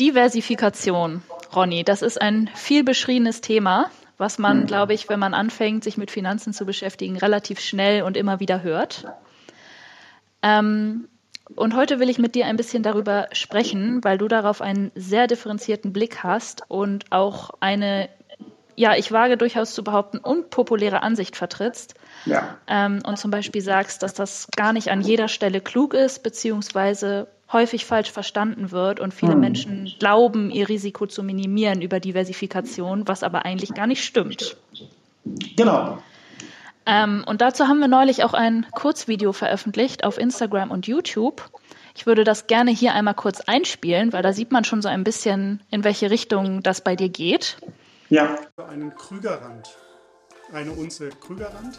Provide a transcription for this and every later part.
Diversifikation, Ronny, das ist ein viel beschriebenes Thema, was man, mhm. glaube ich, wenn man anfängt, sich mit Finanzen zu beschäftigen, relativ schnell und immer wieder hört. Ähm, und heute will ich mit dir ein bisschen darüber sprechen, weil du darauf einen sehr differenzierten Blick hast und auch eine, ja, ich wage durchaus zu behaupten, unpopuläre Ansicht vertrittst. Ja. Ähm, und zum Beispiel sagst, dass das gar nicht an jeder Stelle klug ist, beziehungsweise häufig falsch verstanden wird und viele hm. Menschen glauben, ihr Risiko zu minimieren über Diversifikation, was aber eigentlich gar nicht stimmt. Genau. Ähm, und dazu haben wir neulich auch ein Kurzvideo veröffentlicht auf Instagram und YouTube. Ich würde das gerne hier einmal kurz einspielen, weil da sieht man schon so ein bisschen, in welche Richtung das bei dir geht. Ja. Einen Krügerrand, eine Unze Krügerrand,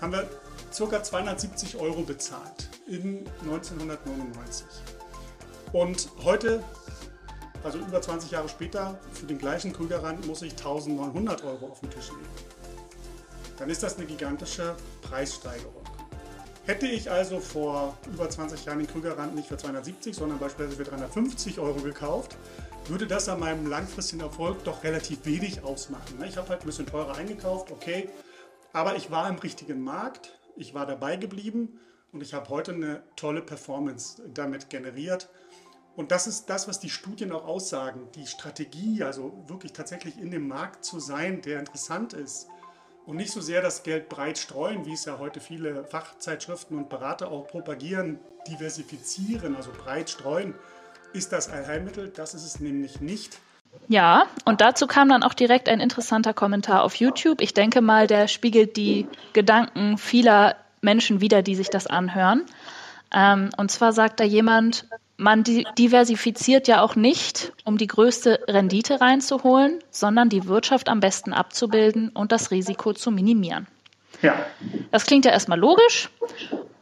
haben wir ca. 270 Euro bezahlt in 1999. Und heute, also über 20 Jahre später, für den gleichen Krügerrand muss ich 1900 Euro auf den Tisch legen dann ist das eine gigantische Preissteigerung. Hätte ich also vor über 20 Jahren den Krügerrand nicht für 270, sondern beispielsweise für 350 Euro gekauft, würde das an meinem langfristigen Erfolg doch relativ wenig ausmachen. Ich habe halt ein bisschen teurer eingekauft, okay, aber ich war im richtigen Markt, ich war dabei geblieben und ich habe heute eine tolle Performance damit generiert. Und das ist das, was die Studien auch aussagen. Die Strategie, also wirklich tatsächlich in dem Markt zu sein, der interessant ist, und nicht so sehr das Geld breit streuen, wie es ja heute viele Fachzeitschriften und Berater auch propagieren, diversifizieren, also breit streuen, ist das Allheilmittel. Das ist es nämlich nicht. Ja, und dazu kam dann auch direkt ein interessanter Kommentar auf YouTube. Ich denke mal, der spiegelt die Gedanken vieler Menschen wider, die sich das anhören. Ähm, und zwar sagt da jemand, man diversifiziert ja auch nicht, um die größte Rendite reinzuholen, sondern die Wirtschaft am besten abzubilden und das Risiko zu minimieren. Ja. Das klingt ja erstmal logisch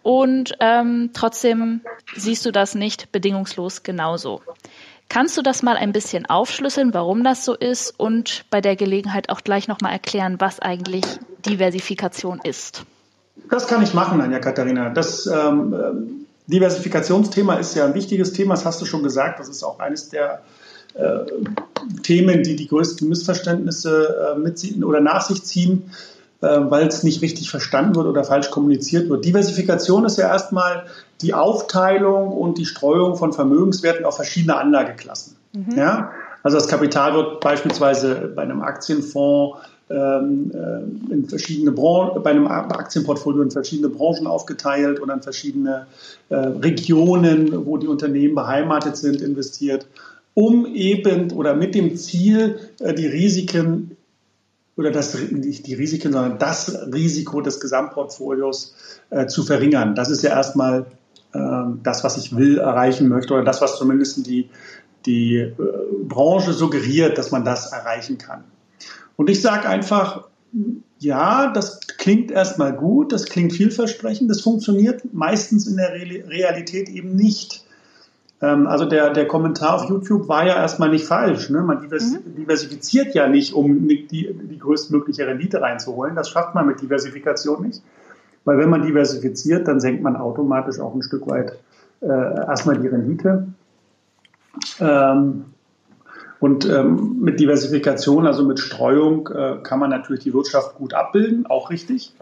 und ähm, trotzdem siehst du das nicht bedingungslos genauso. Kannst du das mal ein bisschen aufschlüsseln, warum das so ist und bei der Gelegenheit auch gleich nochmal erklären, was eigentlich Diversifikation ist? Das kann ich machen, Anja Katharina. Das ähm, Diversifikationsthema ist ja ein wichtiges Thema, das hast du schon gesagt. Das ist auch eines der äh, Themen, die die größten Missverständnisse äh, mitziehen oder nach sich ziehen, äh, weil es nicht richtig verstanden wird oder falsch kommuniziert wird. Diversifikation ist ja erstmal die Aufteilung und die Streuung von Vermögenswerten auf verschiedene Anlageklassen. Mhm. Ja? Also das Kapital wird beispielsweise bei einem Aktienfonds in verschiedene Branchen, bei einem Aktienportfolio in verschiedene Branchen aufgeteilt oder in verschiedene äh, Regionen, wo die Unternehmen beheimatet sind, investiert, um eben oder mit dem Ziel, äh, die Risiken oder das, nicht die Risiken, sondern das Risiko des Gesamtportfolios äh, zu verringern. Das ist ja erstmal äh, das, was ich will, erreichen möchte oder das, was zumindest die, die äh, Branche suggeriert, dass man das erreichen kann. Und ich sage einfach, ja, das klingt erstmal gut, das klingt vielversprechend, das funktioniert meistens in der Realität eben nicht. Ähm, also der, der Kommentar auf YouTube war ja erstmal nicht falsch. Ne? Man mhm. diversifiziert ja nicht, um die, die größtmögliche Rendite reinzuholen. Das schafft man mit Diversifikation nicht. Weil wenn man diversifiziert, dann senkt man automatisch auch ein Stück weit äh, erstmal die Rendite. Ähm, und ähm, mit Diversifikation, also mit Streuung, äh, kann man natürlich die Wirtschaft gut abbilden, auch richtig.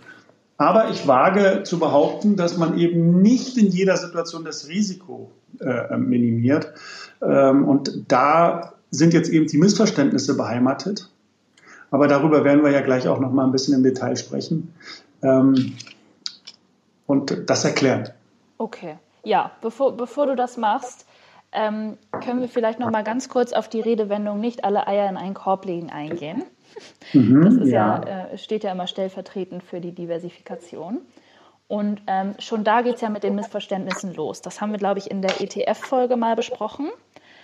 Aber ich wage zu behaupten, dass man eben nicht in jeder Situation das Risiko äh, minimiert. Ähm, und da sind jetzt eben die Missverständnisse beheimatet. Aber darüber werden wir ja gleich auch noch mal ein bisschen im Detail sprechen ähm, und das erklären. Okay, ja, bevor, bevor du das machst, ähm, können wir vielleicht noch mal ganz kurz auf die Redewendung nicht alle Eier in einen Korb legen eingehen. Mhm, das ja, ja äh, steht ja immer stellvertretend für die Diversifikation. Und ähm, schon da geht es ja mit den Missverständnissen los. Das haben wir, glaube ich, in der ETF-Folge mal besprochen.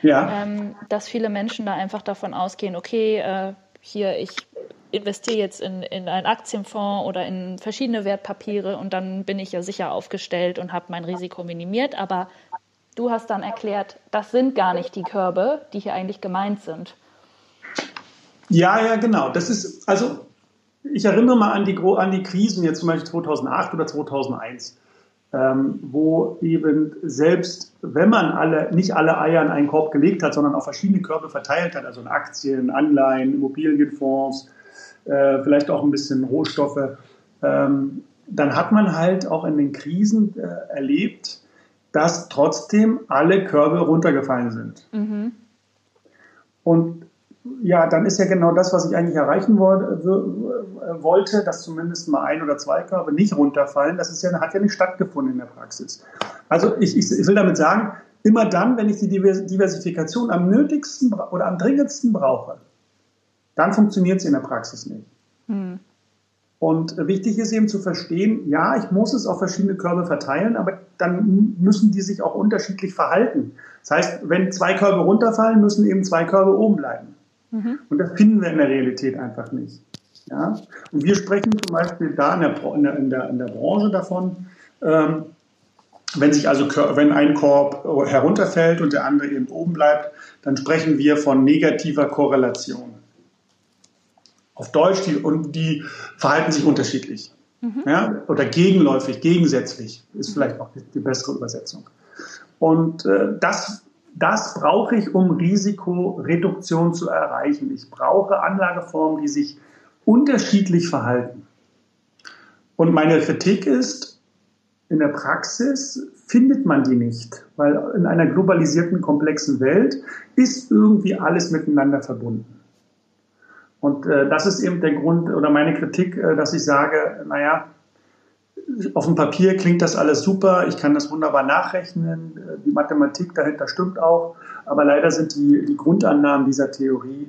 Ja. Ähm, dass viele Menschen da einfach davon ausgehen, okay, äh, hier, ich investiere jetzt in, in einen Aktienfonds oder in verschiedene Wertpapiere und dann bin ich ja sicher aufgestellt und habe mein Risiko minimiert. Aber Du hast dann erklärt, das sind gar nicht die Körbe, die hier eigentlich gemeint sind. Ja, ja, genau. Das ist, also ich erinnere mal an die, an die Krisen, jetzt zum Beispiel 2008 oder 2001. ähm, wo eben selbst, wenn man alle, nicht alle Eier in einen Korb gelegt hat, sondern auf verschiedene Körbe verteilt hat, also in Aktien, Anleihen, Immobilienfonds, äh, vielleicht auch ein bisschen Rohstoffe, ähm, dann hat man halt auch in den Krisen äh, erlebt, dass trotzdem alle Körbe runtergefallen sind. Mhm. Und ja, dann ist ja genau das, was ich eigentlich erreichen wollte, dass zumindest mal ein oder zwei Körbe nicht runterfallen. Das ist ja, hat ja nicht stattgefunden in der Praxis. Also ich, ich, ich will damit sagen, immer dann, wenn ich die Diversifikation am nötigsten oder am dringendsten brauche, dann funktioniert sie in der Praxis nicht. Hm. Und wichtig ist eben zu verstehen, ja, ich muss es auf verschiedene Körbe verteilen, aber dann müssen die sich auch unterschiedlich verhalten. Das heißt, wenn zwei Körbe runterfallen, müssen eben zwei Körbe oben bleiben. Mhm. Und das finden wir in der Realität einfach nicht. Ja? Und wir sprechen zum Beispiel da in der, in der, in der, in der Branche davon, ähm, wenn sich also wenn ein Korb herunterfällt und der andere eben oben bleibt, dann sprechen wir von negativer Korrelation. Auf Deutsch, die, und die verhalten sich unterschiedlich. Mhm. Ja? Oder gegenläufig, gegensätzlich ist vielleicht auch die, die bessere Übersetzung. Und äh, das das brauche ich, um Risikoreduktion zu erreichen. Ich brauche Anlageformen, die sich unterschiedlich verhalten. Und meine Kritik ist, in der Praxis findet man die nicht, weil in einer globalisierten, komplexen Welt ist irgendwie alles miteinander verbunden. Und äh, das ist eben der Grund oder meine Kritik, äh, dass ich sage, naja, auf dem Papier klingt das alles super, ich kann das wunderbar nachrechnen, die Mathematik dahinter stimmt auch, aber leider sind die, die Grundannahmen dieser Theorie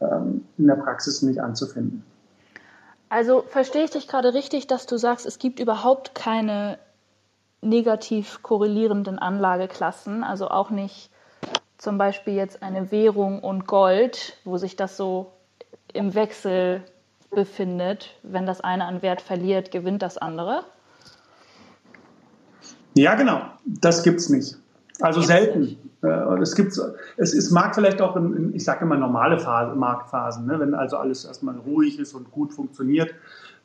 ähm, in der Praxis nicht anzufinden. Also verstehe ich dich gerade richtig, dass du sagst, es gibt überhaupt keine negativ korrelierenden Anlageklassen, also auch nicht zum Beispiel jetzt eine Währung und Gold, wo sich das so im Wechsel befindet. Wenn das eine an Wert verliert, gewinnt das andere? Ja, genau. Das gibt es nicht. Also gibt's selten. Nicht. Äh, es gibt es, es mag vielleicht auch in, in ich sage immer normale Phase, Marktphasen, ne? wenn also alles erstmal ruhig ist und gut funktioniert.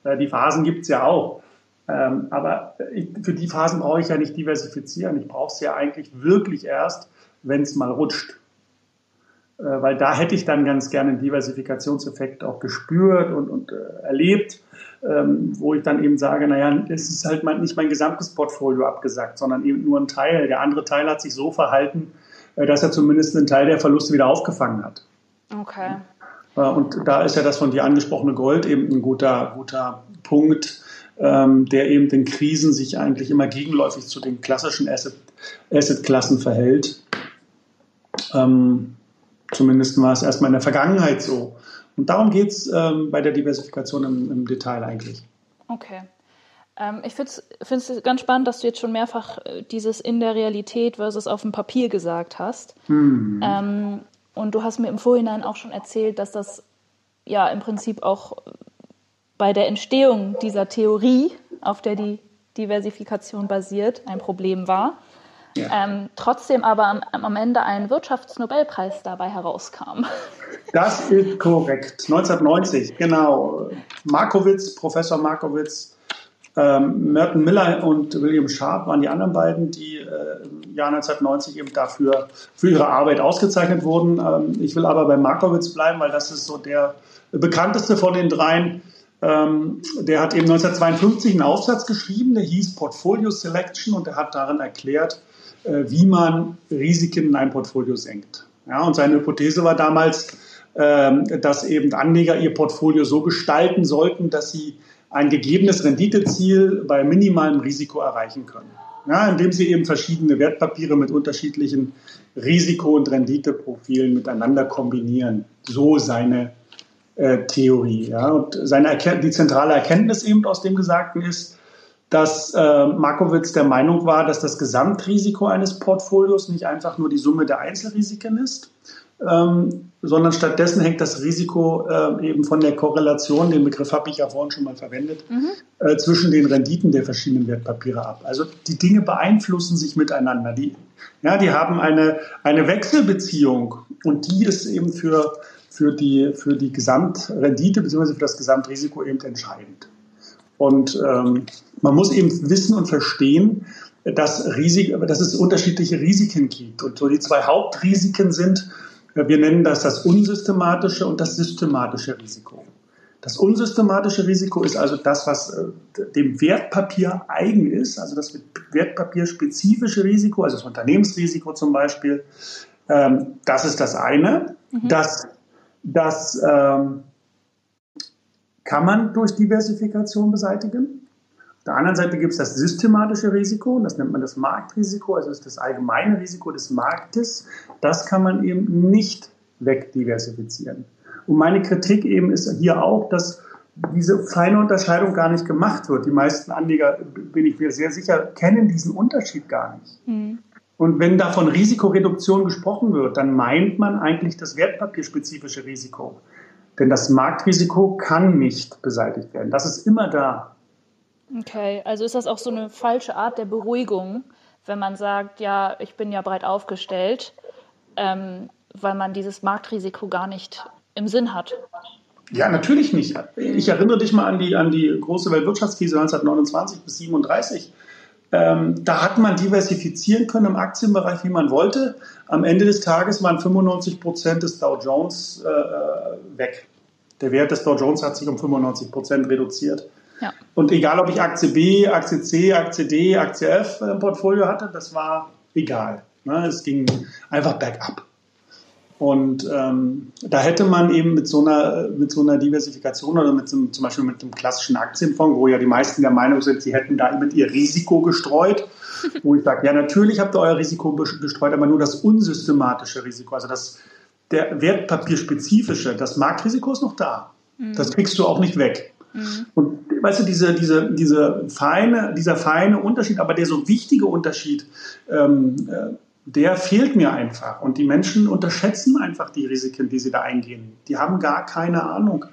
Äh, die Phasen gibt es ja auch. Ähm, aber für die Phasen brauche ich ja nicht diversifizieren. Ich brauche es ja eigentlich wirklich erst, wenn es mal rutscht. Äh, weil da hätte ich dann ganz gerne einen Diversifikationseffekt auch gespürt und, und äh, erlebt, ähm, wo ich dann eben sage, naja, es ist halt mein, nicht mein gesamtes Portfolio abgesagt, sondern eben nur ein Teil. Der andere Teil hat sich so verhalten, äh, dass er zumindest einen Teil der Verluste wieder aufgefangen hat. Okay. Äh, und da ist ja das von dir angesprochene Gold eben ein guter, guter Punkt, ähm, der eben in Krisen sich eigentlich immer gegenläufig zu den klassischen Asset-Klassen Asset verhält. Ähm, Zumindest war es erstmal in der Vergangenheit so. Und darum geht es ähm, bei der Diversifikation im, im Detail eigentlich. Okay. Ähm, ich finde es ganz spannend, dass du jetzt schon mehrfach äh, dieses in der Realität versus auf dem Papier gesagt hast. Hm. Ähm, und du hast mir im Vorhinein auch schon erzählt, dass das ja im Prinzip auch bei der Entstehung dieser Theorie, auf der die Diversifikation basiert, ein Problem war. Ja. Ähm, trotzdem aber am, am, Ende ein Wirtschaftsnobelpreis dabei herauskam. Das ist korrekt. 1990, genau. Markowitz, Professor Markowitz, ähm, Merton Miller und William Sharp waren die anderen beiden, die äh, im Jahr 1990 eben dafür für ihre Arbeit ausgezeichnet wurden. Ähm, ich will aber bei Markowitz bleiben, weil das ist so der bekannteste von den dreien. Ähm, der hat eben 1952 einen Aufsatz geschrieben, der hieß Portfolio Selection und der hat darin erklärt, wie man Risiken in einem Portfolio senkt. Ja, und seine Hypothese war damals, ähm, dass eben Anleger ihr Portfolio so gestalten sollten, dass sie ein gegebenes Renditeziel bei minimalem Risiko erreichen können. Ja, indem sie eben verschiedene Wertpapiere mit unterschiedlichen Risiko- und Renditeprofilen miteinander kombinieren. So seine äh, Theorie. Ja. Und seine die zentrale Erkenntnis eben aus dem Gesagten ist, dass äh, Markowitz der Meinung war, dass das Gesamtrisiko eines Portfolios nicht einfach nur die Summe der Einzelrisiken ist, ähm, sondern stattdessen hängt das Risiko äh, eben von der Korrelation, den Begriff habe ich ja vorhin schon mal verwendet, mhm. äh, zwischen den Renditen der verschiedenen Wertpapiere ab. Also die Dinge beeinflussen sich miteinander. Die, ja, die haben eine, eine Wechselbeziehung und die ist eben für, für, die, für die Gesamtrendite bzw. für das Gesamtrisiko eben entscheidend. Und ähm, man muss eben wissen und verstehen, dass, Risik, dass es unterschiedliche Risiken gibt. Und so die zwei Hauptrisiken sind, äh, wir nennen das das unsystematische und das systematische Risiko. Das unsystematische Risiko ist also das, was äh, dem Wertpapier eigen ist, also das wertpapierspezifische Risiko, also das Unternehmensrisiko zum Beispiel. Ähm, das ist das eine. Mhm. Das, das ähm, kann man durch Diversifikation beseitigen. Auf der anderen Seite gibt es das systematische Risiko, das nennt man das Marktrisiko, also das ist das allgemeine Risiko des Marktes. Das kann man eben nicht wegdiversifizieren. Und meine Kritik eben ist hier auch, dass diese feine Unterscheidung gar nicht gemacht wird. Die meisten Anleger, bin ich mir sehr sicher, kennen diesen Unterschied gar nicht. Mhm. Und wenn da von Risikoreduktion gesprochen wird, dann meint man eigentlich das wertpapierspezifische Risiko. Denn das Marktrisiko kann nicht beseitigt werden. Das ist immer da. Okay, also ist das auch so eine falsche Art der Beruhigung, wenn man sagt, ja, ich bin ja breit aufgestellt, ähm, weil man dieses Marktrisiko gar nicht im Sinn hat. Ja, natürlich nicht. Ich erinnere dich mal an die, an die große Weltwirtschaftskrise 1929 bis 1937. Ähm, da hat man diversifizieren können im Aktienbereich, wie man wollte. Am Ende des Tages waren 95 Prozent des Dow Jones äh, äh, weg. Der Wert des Dow Jones hat sich um 95 Prozent reduziert. Ja. Und egal, ob ich Aktie B, Aktie C, Aktie D, Aktie F im Portfolio hatte, das war egal. Ne? Es ging einfach bergab. Und ähm, da hätte man eben mit so einer, mit so einer Diversifikation oder mit zum, zum Beispiel mit einem klassischen Aktienfonds, wo ja die meisten der Meinung sind, sie hätten da mit ihr Risiko gestreut, wo ich sage, ja, natürlich habt ihr euer Risiko gestreut, aber nur das unsystematische Risiko, also das der wertpapierspezifische, das Marktrisiko ist noch da. Mhm. Das kriegst du auch nicht weg. Mhm. Und weißt du, diese, diese, diese feine, dieser feine Unterschied, aber der so wichtige Unterschied, ähm, äh, der fehlt mir einfach. Und die Menschen unterschätzen einfach die Risiken, die sie da eingehen. Die haben gar keine Ahnung,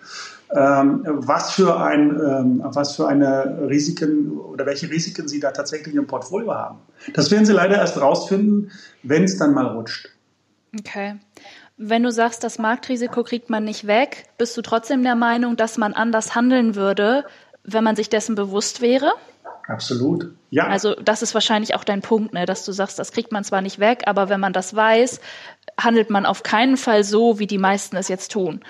ähm, was, für ein, ähm, was für eine Risiken oder welche Risiken sie da tatsächlich im Portfolio haben. Das werden sie leider erst rausfinden, wenn es dann mal rutscht. Okay. Wenn du sagst, das Marktrisiko kriegt man nicht weg, bist du trotzdem der Meinung, dass man anders handeln würde, wenn man sich dessen bewusst wäre? Absolut. Ja. Also das ist wahrscheinlich auch dein Punkt, ne? dass du sagst, das kriegt man zwar nicht weg, aber wenn man das weiß, handelt man auf keinen Fall so, wie die meisten es jetzt tun.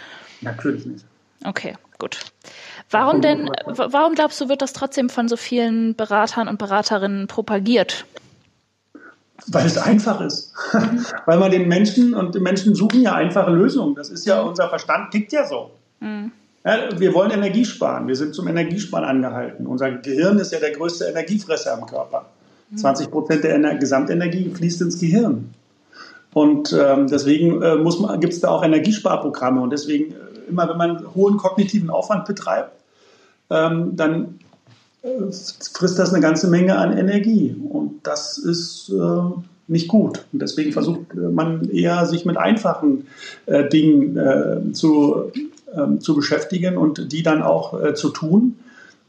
Natürlich nicht. Okay, gut. Warum denn, warum glaubst du, wird das trotzdem von so vielen Beratern und Beraterinnen propagiert? Weil es einfach ist. Mhm. Weil man den Menschen und die Menschen suchen ja einfache Lösungen. Das ist ja, unser Verstand tickt ja so. Mhm. Ja, wir wollen Energie sparen. Wir sind zum Energiesparen angehalten. Unser Gehirn ist ja der größte Energiefresser im Körper. 20 Prozent der Ener Gesamtenergie fließt ins Gehirn. Und ähm, deswegen äh, gibt es da auch Energiesparprogramme. Und deswegen, äh, immer wenn man hohen kognitiven Aufwand betreibt, ähm, dann äh, frisst das eine ganze Menge an Energie. Und das ist äh, nicht gut. Und deswegen versucht man eher, sich mit einfachen äh, Dingen äh, zu ähm, zu beschäftigen und die dann auch äh, zu tun,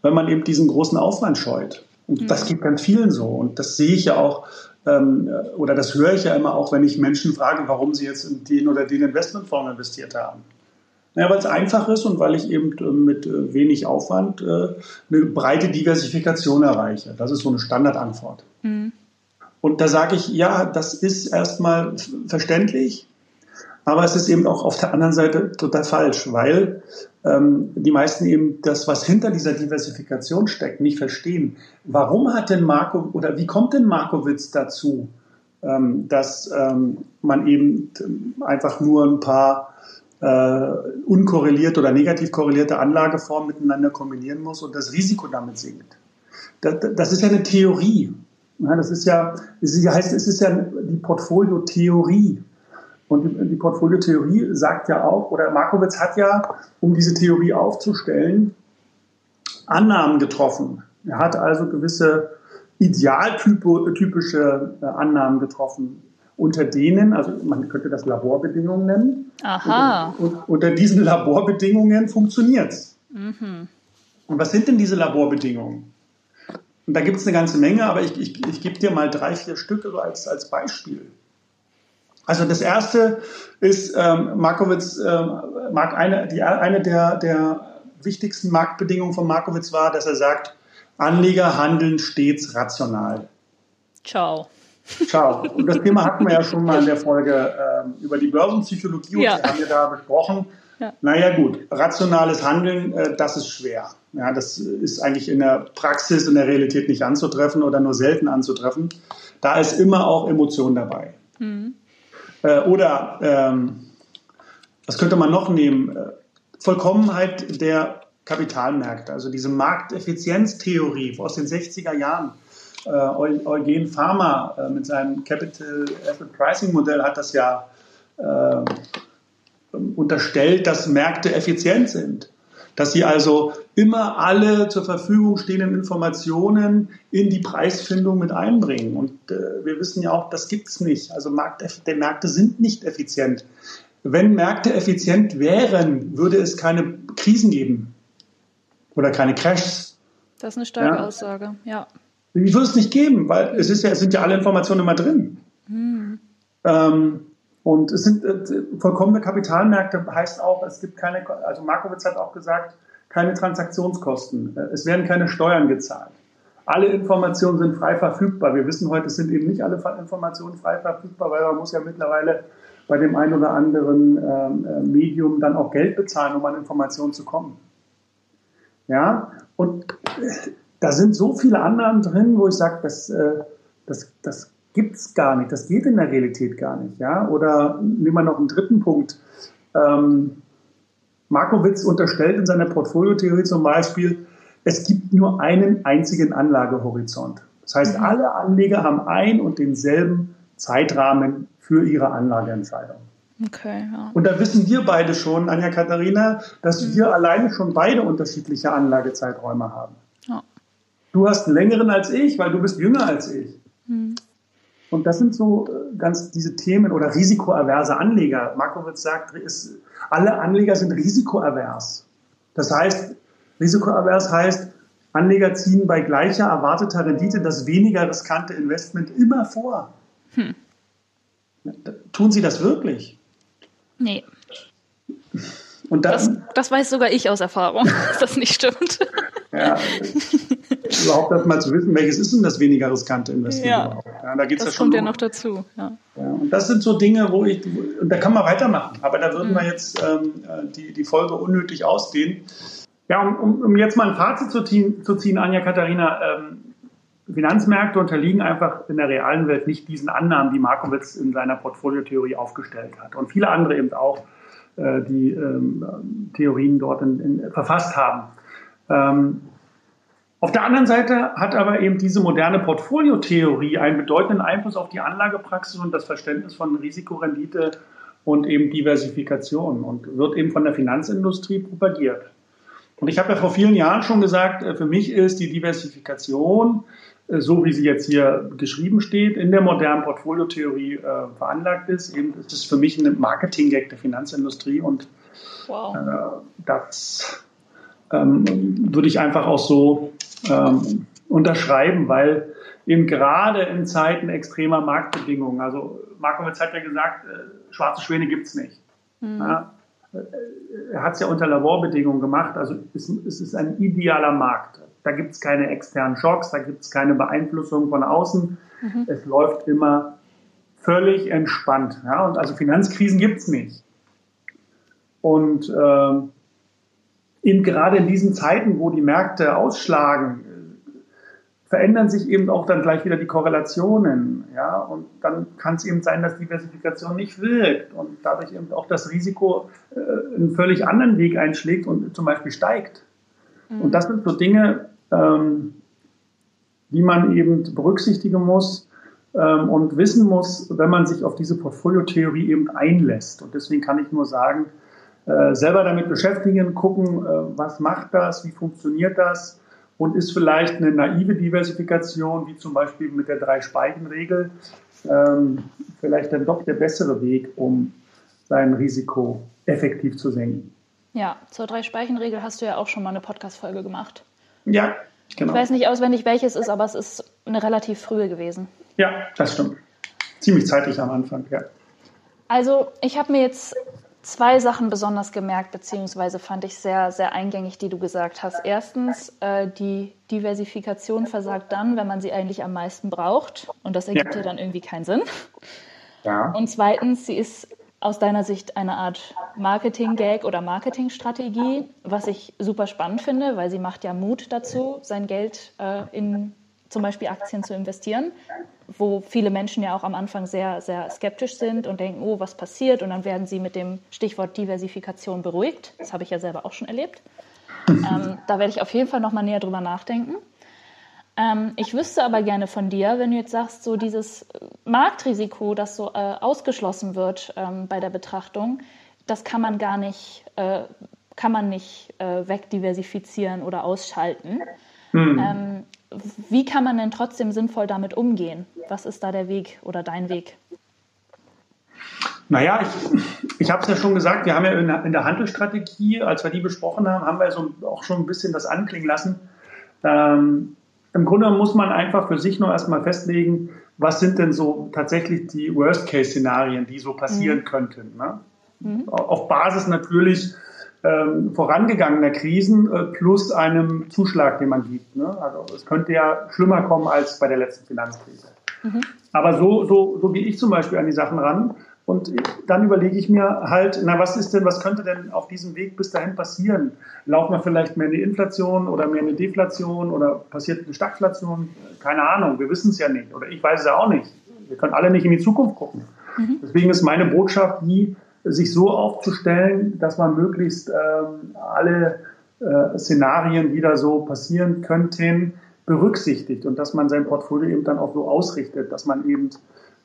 wenn man eben diesen großen Aufwand scheut. Und mhm. das geht ganz vielen so. Und das sehe ich ja auch, ähm, oder das höre ich ja immer auch, wenn ich Menschen frage, warum sie jetzt in den oder den Investmentfonds investiert haben. Naja, weil es einfach ist und weil ich eben äh, mit äh, wenig Aufwand äh, eine breite Diversifikation erreiche. Das ist so eine Standardantwort. Mhm. Und da sage ich, ja, das ist erstmal verständlich, aber es ist eben auch auf der anderen Seite total falsch, weil ähm, die meisten eben das, was hinter dieser Diversifikation steckt, nicht verstehen. Warum hat denn Marco oder wie kommt denn Markowitz dazu, ähm, dass ähm, man eben einfach nur ein paar äh, unkorrelierte oder negativ korrelierte Anlageformen miteinander kombinieren muss und das Risiko damit sinkt? Das, das ist ja eine Theorie. Das ist ja, es heißt, es ist ja die Portfolio-Theorie. Und die, Portfoliotheorie sagt ja auch, oder Markowitz hat ja, um diese Theorie aufzustellen, Annahmen getroffen. Er hat also gewisse idealtypische äh, Annahmen getroffen, unter denen, also man könnte das Laborbedingungen nennen. Aha. Und, unter diesen Laborbedingungen funktioniert es. Mhm. Und was sind denn diese Laborbedingungen? Und da gibt es eine ganze Menge, aber ich, ich, ich gebe dir mal drei, vier Stücke als, als Beispiel. Also das erste ist, ähm, Markowitz ähm, mag eine, die, eine der, der wichtigsten Marktbedingungen von Markowitz war, dass er sagt, Anleger handeln stets rational. Ciao. Ciao. Und das Thema hatten wir ja schon mal in der Folge äh, über die Börsenpsychologie und ja. haben wir da besprochen. Ja. Naja gut, rationales Handeln, äh, das ist schwer. Ja, das ist eigentlich in der Praxis, in der Realität nicht anzutreffen oder nur selten anzutreffen. Da ist immer auch Emotion dabei. Mhm. Äh, oder ähm, was könnte man noch nehmen? Äh, Vollkommenheit der Kapitalmärkte, also diese Markteffizienztheorie aus den 60er Jahren. Äh, Eugen Farmer äh, mit seinem Capital Asset Pricing Modell hat das ja äh, unterstellt, dass Märkte effizient sind. Dass sie also immer alle zur Verfügung stehenden Informationen in die Preisfindung mit einbringen. Und äh, wir wissen ja auch, das gibt es nicht. Also Markt, die Märkte sind nicht effizient. Wenn Märkte effizient wären, würde es keine Krisen geben oder keine Crashs. Das ist eine starke ja. Aussage, ja. Die würde es nicht geben, weil es, ist ja, es sind ja alle Informationen immer drin. Hm. Ähm, und es sind äh, vollkommene Kapitalmärkte, heißt auch, es gibt keine, also Markowitz hat auch gesagt, keine Transaktionskosten. Äh, es werden keine Steuern gezahlt. Alle Informationen sind frei verfügbar. Wir wissen heute, es sind eben nicht alle Informationen frei verfügbar, weil man muss ja mittlerweile bei dem einen oder anderen ähm, äh, Medium dann auch Geld bezahlen, um an Informationen zu kommen. Ja, und äh, da sind so viele Annahmen drin, wo ich sage, das, äh, das, das gibt es gar nicht, das geht in der Realität gar nicht. Ja? Oder nehmen wir noch einen dritten Punkt. Ähm, Markowitz unterstellt in seiner Portfoliotheorie zum Beispiel, es gibt nur einen einzigen Anlagehorizont. Das heißt, mhm. alle Anleger haben ein und denselben Zeitrahmen für ihre Anlageentscheidung. Okay, ja. Und da wissen wir beide schon, Anja Katharina, dass mhm. wir alleine schon beide unterschiedliche Anlagezeiträume haben. Ja. Du hast einen längeren als ich, weil du bist jünger als ich. Mhm. Und das sind so äh, ganz diese Themen oder risikoaverse Anleger. Markowitz sagt, ist, alle Anleger sind risikoavers. Das heißt, risikoavers heißt, Anleger ziehen bei gleicher erwarteter Rendite das weniger riskante Investment immer vor. Hm. Tun Sie das wirklich? Nee. Und dann, das, das weiß sogar ich aus Erfahrung, dass das nicht stimmt. Ja, überhaupt erst mal zu wissen, welches ist denn das weniger riskante Investment ja, überhaupt. Ja, da geht's das ja schon kommt ja noch dazu. Ja. ja. und das sind so Dinge, wo ich, und da kann man weitermachen, aber da würden mhm. wir jetzt ähm, die, die Folge unnötig ausdehnen. Ja, um, um, um jetzt mal ein Fazit zu ziehen, zu ziehen Anja Katharina, ähm, Finanzmärkte unterliegen einfach in der realen Welt nicht diesen Annahmen, die Markowitz in seiner Portfoliotheorie aufgestellt hat. Und viele andere eben auch, äh, die ähm, Theorien dort in, in, verfasst haben. Ähm, auf der anderen Seite hat aber eben diese moderne Portfoliotheorie einen bedeutenden Einfluss auf die Anlagepraxis und das Verständnis von Risikorendite und eben Diversifikation und wird eben von der Finanzindustrie propagiert. Und ich habe ja vor vielen Jahren schon gesagt, äh, für mich ist die Diversifikation so wie sie jetzt hier geschrieben steht, in der modernen Portfoliotheorie äh, veranlagt ist. Eben ist es für mich ein Marketing-Gag der Finanzindustrie und wow. äh, das ähm, würde ich einfach auch so ähm, unterschreiben, weil eben gerade in Zeiten extremer Marktbedingungen, also Markowitz hat ja gesagt, äh, schwarze Schwäne gibt es nicht. Mhm. Ja, äh, er hat es ja unter Laborbedingungen gemacht, also es, es ist ein idealer Markt. Da gibt es keine externen Schocks, da gibt es keine Beeinflussung von außen. Mhm. Es läuft immer völlig entspannt. Ja? Und also Finanzkrisen gibt es nicht. Und äh, eben gerade in diesen Zeiten, wo die Märkte ausschlagen, verändern sich eben auch dann gleich wieder die Korrelationen. Ja? Und dann kann es eben sein, dass Diversifikation nicht wirkt und dadurch eben auch das Risiko äh, einen völlig anderen Weg einschlägt und zum Beispiel steigt. Mhm. Und das sind so Dinge, ähm, die man eben berücksichtigen muss ähm, und wissen muss, wenn man sich auf diese Portfoliotheorie eben einlässt. Und deswegen kann ich nur sagen, äh, selber damit beschäftigen, gucken, äh, was macht das, wie funktioniert das und ist vielleicht eine naive Diversifikation, wie zum Beispiel mit der Drei-Speichen-Regel, ähm, vielleicht dann doch der bessere Weg, um sein Risiko effektiv zu senken. Ja, zur Drei-Speichen-Regel hast du ja auch schon mal eine Podcast-Folge gemacht. Ja, genau. Ich weiß nicht auswendig, welches ist, aber es ist eine relativ frühe gewesen. Ja, das stimmt. Ziemlich zeitlich am Anfang, ja. Also, ich habe mir jetzt zwei Sachen besonders gemerkt, beziehungsweise fand ich sehr, sehr eingängig, die du gesagt hast. Erstens, äh, die Diversifikation versagt dann, wenn man sie eigentlich am meisten braucht. Und das ergibt ja, ja dann irgendwie keinen Sinn. Ja. Und zweitens, sie ist aus deiner Sicht eine Art Marketing-Gag oder Marketingstrategie, was ich super spannend finde, weil sie macht ja Mut dazu, sein Geld äh, in zum Beispiel Aktien zu investieren, wo viele Menschen ja auch am Anfang sehr, sehr skeptisch sind und denken, oh, was passiert? Und dann werden sie mit dem Stichwort Diversifikation beruhigt. Das habe ich ja selber auch schon erlebt. ähm, da werde ich auf jeden Fall nochmal näher drüber nachdenken. Ähm, ich wüsste aber gerne von dir, wenn du jetzt sagst, so dieses Marktrisiko, das so äh, ausgeschlossen wird ähm, bei der Betrachtung, das kann man gar nicht, äh, kann man nicht äh, wegdiversifizieren oder ausschalten. Mhm. Wie kann man denn trotzdem sinnvoll damit umgehen? Was ist da der Weg oder dein Weg? Naja, ich, ich habe es ja schon gesagt, wir haben ja in der, in der Handelsstrategie, als wir die besprochen haben, haben wir so auch schon ein bisschen das anklingen lassen. Ähm, im Grunde muss man einfach für sich nur erstmal festlegen, was sind denn so tatsächlich die Worst-Case-Szenarien, die so passieren mhm. könnten. Ne? Mhm. Auf Basis natürlich ähm, vorangegangener Krisen äh, plus einem Zuschlag, den man gibt. Ne? Also es könnte ja schlimmer kommen als bei der letzten Finanzkrise. Mhm. Aber so, so, so gehe ich zum Beispiel an die Sachen ran. Und dann überlege ich mir halt, na, was ist denn, was könnte denn auf diesem Weg bis dahin passieren? Laufen wir vielleicht mehr in die Inflation oder mehr in eine Deflation oder passiert eine Stagflation? Keine Ahnung, wir wissen es ja nicht. Oder ich weiß es ja auch nicht. Wir können alle nicht in die Zukunft gucken. Mhm. Deswegen ist meine Botschaft die, sich so aufzustellen, dass man möglichst ähm, alle äh, Szenarien, die da so passieren könnten, berücksichtigt und dass man sein Portfolio eben dann auch so ausrichtet, dass man eben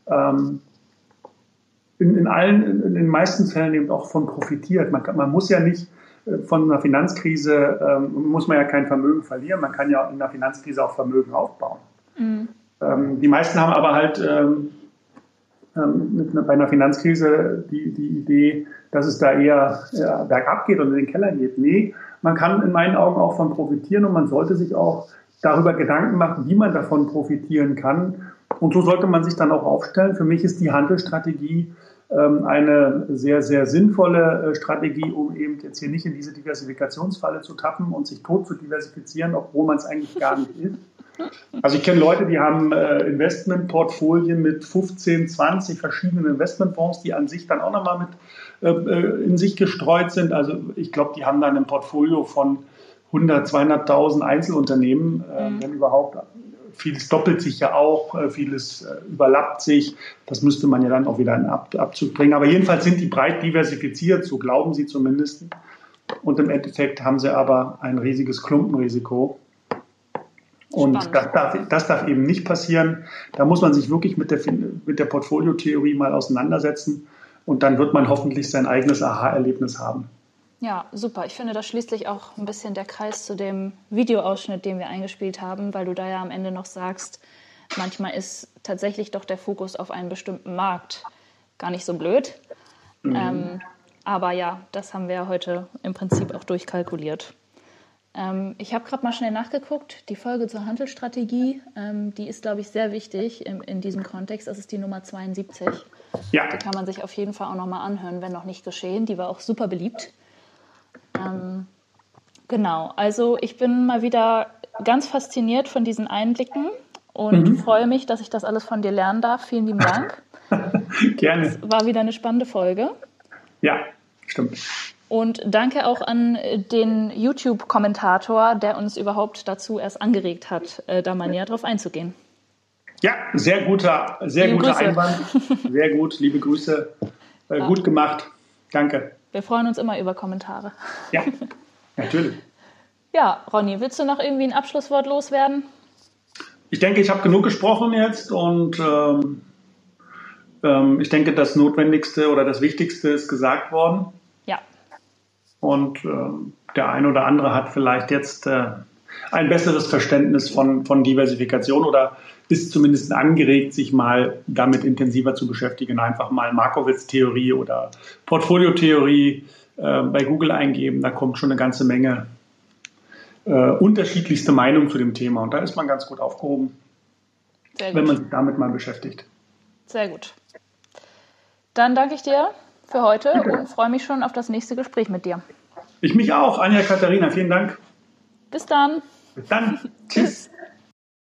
ähm, in, in allen, in, in den meisten Fällen eben auch von profitiert. Man, kann, man muss ja nicht äh, von einer Finanzkrise, ähm, muss man ja kein Vermögen verlieren. Man kann ja in einer Finanzkrise auch Vermögen aufbauen. Mhm. Ähm, die meisten haben aber halt ähm, ähm mit, bei einer Finanzkrise die, die Idee, dass es da eher ja, bergab geht und in den Keller geht. Nee, man kann in meinen Augen auch von profitieren und man sollte sich auch darüber Gedanken machen, wie man davon profitieren kann. Und so sollte man sich dann auch aufstellen. Für mich ist die Handelsstrategie ähm, eine sehr, sehr sinnvolle äh, Strategie, um eben jetzt hier nicht in diese Diversifikationsfalle zu tappen und sich tot zu diversifizieren, obwohl man es eigentlich gar nicht ist. Also ich kenne Leute, die haben äh, Investmentportfolien mit 15, 20 verschiedenen Investmentfonds, die an sich dann auch nochmal mit äh, in sich gestreut sind. Also ich glaube, die haben dann ein Portfolio von 100, 200.000 Einzelunternehmen, mhm. wenn überhaupt vieles doppelt sich ja auch, äh, vieles äh, überlappt sich. Das müsste man ja dann auch wieder in Abzug bringen. Aber jedenfalls sind die breit diversifiziert, so glauben sie zumindest. Und im Endeffekt haben sie aber ein riesiges Klumpenrisiko. Und das darf, das darf, eben nicht passieren. Da muss man sich wirklich mit der, mit der Portfoliotheorie mal auseinandersetzen. Und dann wird man hoffentlich sein eigenes Aha-Erlebnis haben. Ja, super. Ich finde, da schließt sich auch ein bisschen der Kreis zu dem Videoausschnitt, den wir eingespielt haben, weil du da ja am Ende noch sagst, manchmal ist tatsächlich doch der Fokus auf einen bestimmten Markt gar nicht so blöd. Mhm. Ähm, aber ja, das haben wir ja heute im Prinzip auch durchkalkuliert. Ähm, ich habe gerade mal schnell nachgeguckt. Die Folge zur Handelsstrategie, ähm, die ist, glaube ich, sehr wichtig in, in, diesem Kontext. Das ist die Nummer 72. Ja. Die kann man sich auf jeden Fall auch nochmal anhören, wenn noch nicht geschehen. Die war auch super beliebt. Ähm, genau, also ich bin mal wieder ganz fasziniert von diesen Einblicken und mhm. freue mich, dass ich das alles von dir lernen darf. Vielen lieben Dank. Gerne. Es war wieder eine spannende Folge. Ja, stimmt. Und danke auch an den YouTube-Kommentator, der uns überhaupt dazu erst angeregt hat, äh, da mal näher drauf einzugehen. Ja, sehr guter, sehr liebe guter Grüße. Einwand. Sehr gut, liebe Grüße. Äh, ja. Gut gemacht. Danke. Wir freuen uns immer über Kommentare. Ja, natürlich. ja, Ronny, willst du noch irgendwie ein Abschlusswort loswerden? Ich denke, ich habe genug gesprochen jetzt und ähm, ähm, ich denke, das Notwendigste oder das Wichtigste ist gesagt worden. Und ähm, der eine oder andere hat vielleicht jetzt äh, ein besseres Verständnis von, von Diversifikation oder ist zumindest angeregt, sich mal damit intensiver zu beschäftigen. Einfach mal Markowitz-Theorie oder Portfoliotheorie äh, bei Google eingeben. Da kommt schon eine ganze Menge äh, unterschiedlichste Meinungen zu dem Thema. Und da ist man ganz gut aufgehoben, wenn man sich damit mal beschäftigt. Sehr gut. Dann danke ich dir für heute okay. und freue mich schon auf das nächste Gespräch mit dir. Ich mich auch. Anja Katharina, vielen Dank. Bis dann. Bis dann. Tschüss.